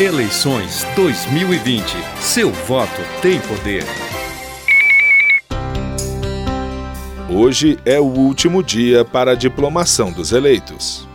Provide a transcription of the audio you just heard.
Eleições 2020. Seu voto tem poder. Hoje é o último dia para a diplomação dos eleitos.